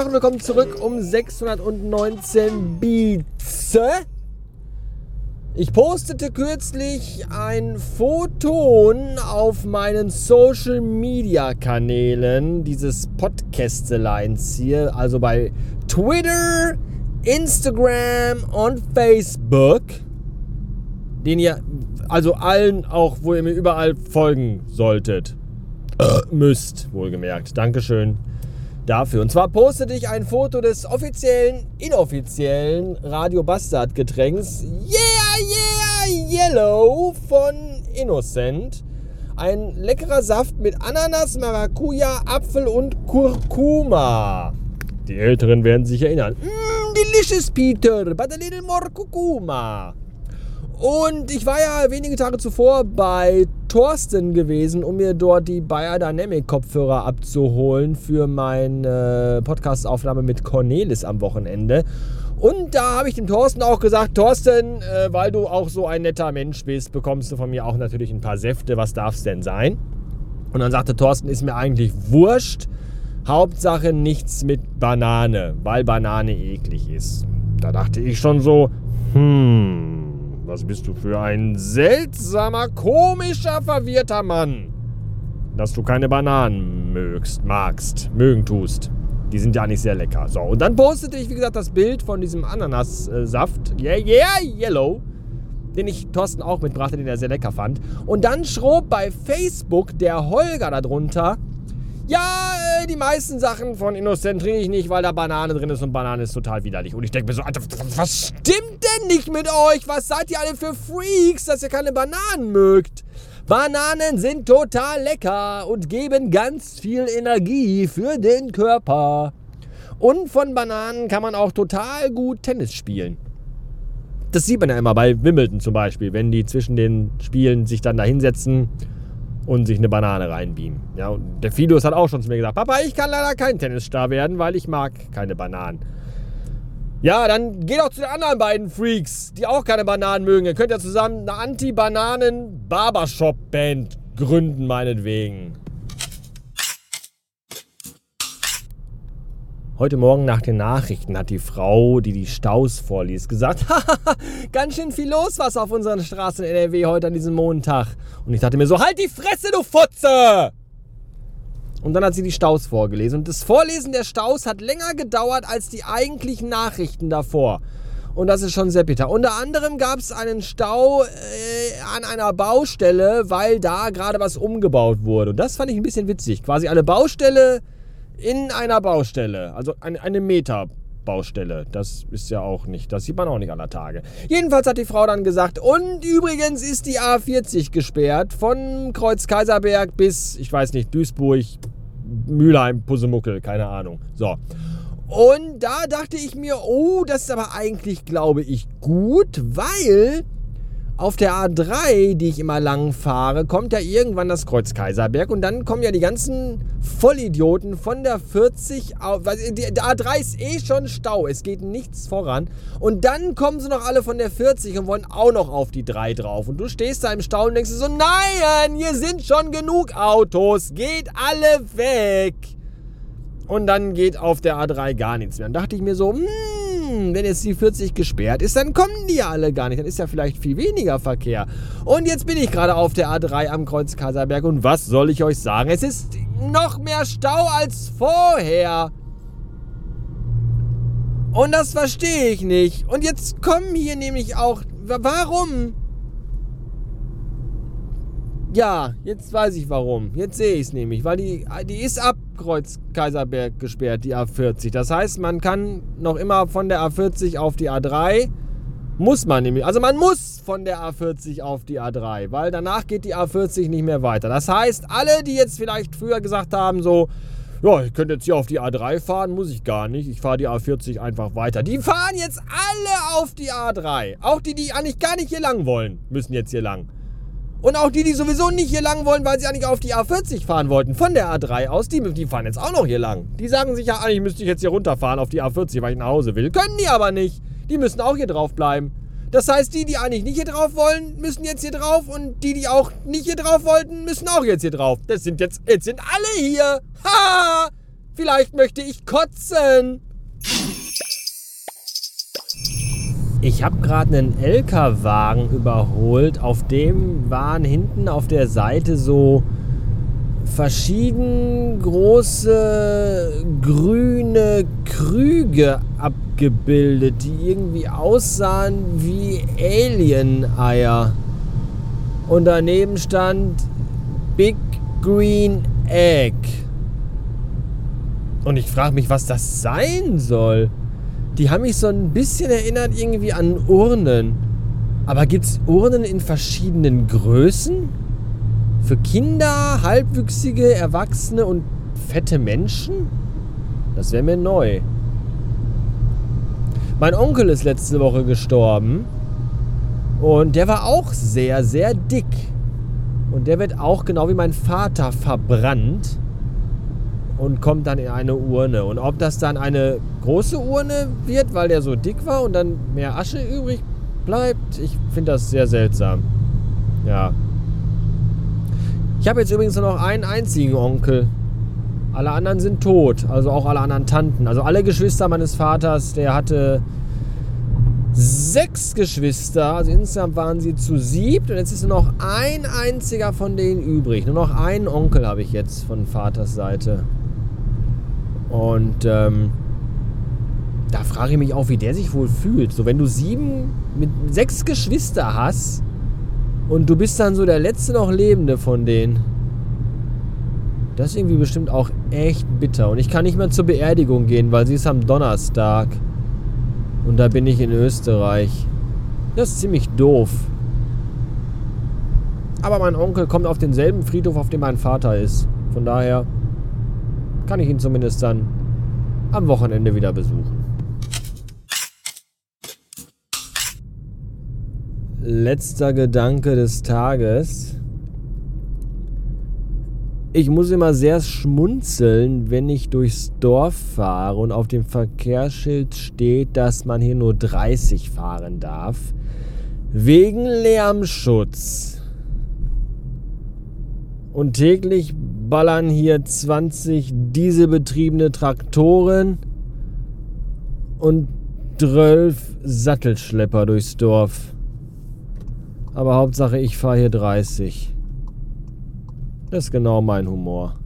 Tag und willkommen zurück um 619 Beats. Ich postete kürzlich ein Foto auf meinen Social Media Kanälen dieses Podcasteleins hier, also bei Twitter, Instagram und Facebook, den ihr also allen auch, wo ihr mir überall folgen solltet. Äh, müsst, wohlgemerkt. Dankeschön dafür. Und zwar postete ich ein Foto des offiziellen, inoffiziellen Radio Bastard Getränks Yeah, yeah, Yellow von Innocent. Ein leckerer Saft mit Ananas, Maracuja, Apfel und Kurkuma. Die Älteren werden sich erinnern. Mm, delicious, Peter, but a little more Kurkuma. Und ich war ja wenige Tage zuvor bei Thorsten gewesen, um mir dort die Biodynamic Kopfhörer abzuholen für meine Podcast-Aufnahme mit Cornelis am Wochenende. Und da habe ich dem Thorsten auch gesagt, Thorsten, äh, weil du auch so ein netter Mensch bist, bekommst du von mir auch natürlich ein paar Säfte. Was darf es denn sein? Und dann sagte Thorsten, ist mir eigentlich wurscht. Hauptsache nichts mit Banane, weil Banane eklig ist. Da dachte ich schon so, hm, was bist du für ein seltsamer, komischer, verwirrter Mann, dass du keine Bananen mögst, magst, mögen tust. Die sind ja nicht sehr lecker. So, und dann postete ich, wie gesagt, das Bild von diesem Ananassaft. Yeah, yeah, yellow. Den ich Thorsten auch mitbrachte, den er sehr lecker fand. Und dann schrob bei Facebook der Holger darunter, ja, äh, die meisten Sachen von Innocent trinke ich nicht, weil da Banane drin ist und Banane ist total widerlich. Und ich denke mir so, Alter, was stimmt denn nicht mit euch? Was seid ihr alle für Freaks, dass ihr keine Bananen mögt? Bananen sind total lecker und geben ganz viel Energie für den Körper. Und von Bananen kann man auch total gut Tennis spielen. Das sieht man ja immer bei Wimbledon zum Beispiel, wenn die zwischen den Spielen sich dann da hinsetzen und sich eine Banane reinbeamen. Ja, und der Fidus hat auch schon zu mir gesagt, Papa, ich kann leider kein Tennisstar werden, weil ich mag keine Bananen. Ja, dann geht auch zu den anderen beiden Freaks, die auch keine Bananen mögen. Ihr könnt ja zusammen eine Anti-Bananen-Barbershop-Band gründen, meinetwegen. Heute Morgen nach den Nachrichten hat die Frau, die die Staus vorliest, gesagt, ganz schön viel los was auf unseren Straßen in NRW heute an diesem Montag. Und ich dachte mir so, halt die Fresse, du Futze! Und dann hat sie die Staus vorgelesen. Und das Vorlesen der Staus hat länger gedauert als die eigentlichen Nachrichten davor. Und das ist schon sehr bitter. Unter anderem gab es einen Stau äh, an einer Baustelle, weil da gerade was umgebaut wurde. Und das fand ich ein bisschen witzig. Quasi eine Baustelle in einer Baustelle, also eine, eine Meter. Baustelle. Das ist ja auch nicht, das sieht man auch nicht aller Tage. Jedenfalls hat die Frau dann gesagt, und übrigens ist die A40 gesperrt von Kreuz Kaiserberg bis, ich weiß nicht, Duisburg, Mülheim, Pusemuckel, keine Ahnung. So. Und da dachte ich mir, oh, das ist aber eigentlich, glaube ich, gut, weil auf der A3, die ich immer lang fahre, kommt ja irgendwann das Kreuz Kaiserberg und dann kommen ja die ganzen Vollidioten von der 40 auf. Der A3 ist eh schon Stau, es geht nichts voran. Und dann kommen sie noch alle von der 40 und wollen auch noch auf die 3 drauf. Und du stehst da im Stau und denkst so: Nein, hier sind schon genug Autos, geht alle weg. Und dann geht auf der A3 gar nichts mehr. Dann dachte ich mir so: Hm wenn jetzt die 40 gesperrt ist, dann kommen die ja alle gar nicht. Dann ist ja vielleicht viel weniger Verkehr. Und jetzt bin ich gerade auf der A3 am Kreuz Kaiserberg und was soll ich euch sagen? Es ist noch mehr Stau als vorher. Und das verstehe ich nicht. Und jetzt kommen hier nämlich auch. Warum? Ja, jetzt weiß ich warum. Jetzt sehe ich es nämlich, weil die, die ist ab Kreuz Kaiserberg gesperrt, die A40. Das heißt, man kann noch immer von der A40 auf die A3. Muss man nämlich. Also man muss von der A40 auf die A3, weil danach geht die A40 nicht mehr weiter. Das heißt, alle, die jetzt vielleicht früher gesagt haben, so, ja, ich könnte jetzt hier auf die A3 fahren, muss ich gar nicht. Ich fahre die A40 einfach weiter. Die fahren jetzt alle auf die A3. Auch die, die eigentlich gar nicht hier lang wollen, müssen jetzt hier lang. Und auch die, die sowieso nicht hier lang wollen, weil sie eigentlich auf die A40 fahren wollten, von der A3 aus, die, die fahren jetzt auch noch hier lang. Die sagen sich ja, eigentlich müsste ich jetzt hier runterfahren auf die A40, weil ich nach Hause will. Können die aber nicht. Die müssen auch hier drauf bleiben. Das heißt, die, die eigentlich nicht hier drauf wollen, müssen jetzt hier drauf und die, die auch nicht hier drauf wollten, müssen auch jetzt hier drauf. Das sind jetzt, jetzt sind alle hier. Ha! Vielleicht möchte ich kotzen. Ich habe gerade einen LKW-Wagen überholt. Auf dem waren hinten auf der Seite so verschieden große grüne Krüge abgebildet, die irgendwie aussahen wie Alien-Eier. Und daneben stand Big Green Egg. Und ich frage mich, was das sein soll. Die haben mich so ein bisschen erinnert irgendwie an Urnen. Aber gibt es Urnen in verschiedenen Größen? Für Kinder, halbwüchsige, Erwachsene und fette Menschen? Das wäre mir neu. Mein Onkel ist letzte Woche gestorben. Und der war auch sehr, sehr dick. Und der wird auch genau wie mein Vater verbrannt und kommt dann in eine Urne. Und ob das dann eine große Urne wird, weil der so dick war und dann mehr Asche übrig bleibt, ich finde das sehr seltsam. Ja. Ich habe jetzt übrigens nur noch einen einzigen Onkel. Alle anderen sind tot, also auch alle anderen Tanten. Also alle Geschwister meines Vaters, der hatte sechs Geschwister, also insgesamt waren sie zu siebt und jetzt ist nur noch ein einziger von denen übrig. Nur noch einen Onkel habe ich jetzt von Vaters Seite. Und ähm, da frage ich mich auch, wie der sich wohl fühlt. So, wenn du sieben, mit sechs Geschwister hast und du bist dann so der letzte noch Lebende von denen. Das ist irgendwie bestimmt auch echt bitter. Und ich kann nicht mehr zur Beerdigung gehen, weil sie ist am Donnerstag. Und da bin ich in Österreich. Das ist ziemlich doof. Aber mein Onkel kommt auf denselben Friedhof, auf dem mein Vater ist. Von daher kann ich ihn zumindest dann am Wochenende wieder besuchen. Letzter Gedanke des Tages. Ich muss immer sehr schmunzeln, wenn ich durchs Dorf fahre und auf dem Verkehrsschild steht, dass man hier nur 30 fahren darf. Wegen Lärmschutz. Und täglich ballern hier 20 dieselbetriebene Traktoren und 12 Sattelschlepper durchs Dorf. Aber Hauptsache, ich fahre hier 30. Das ist genau mein Humor.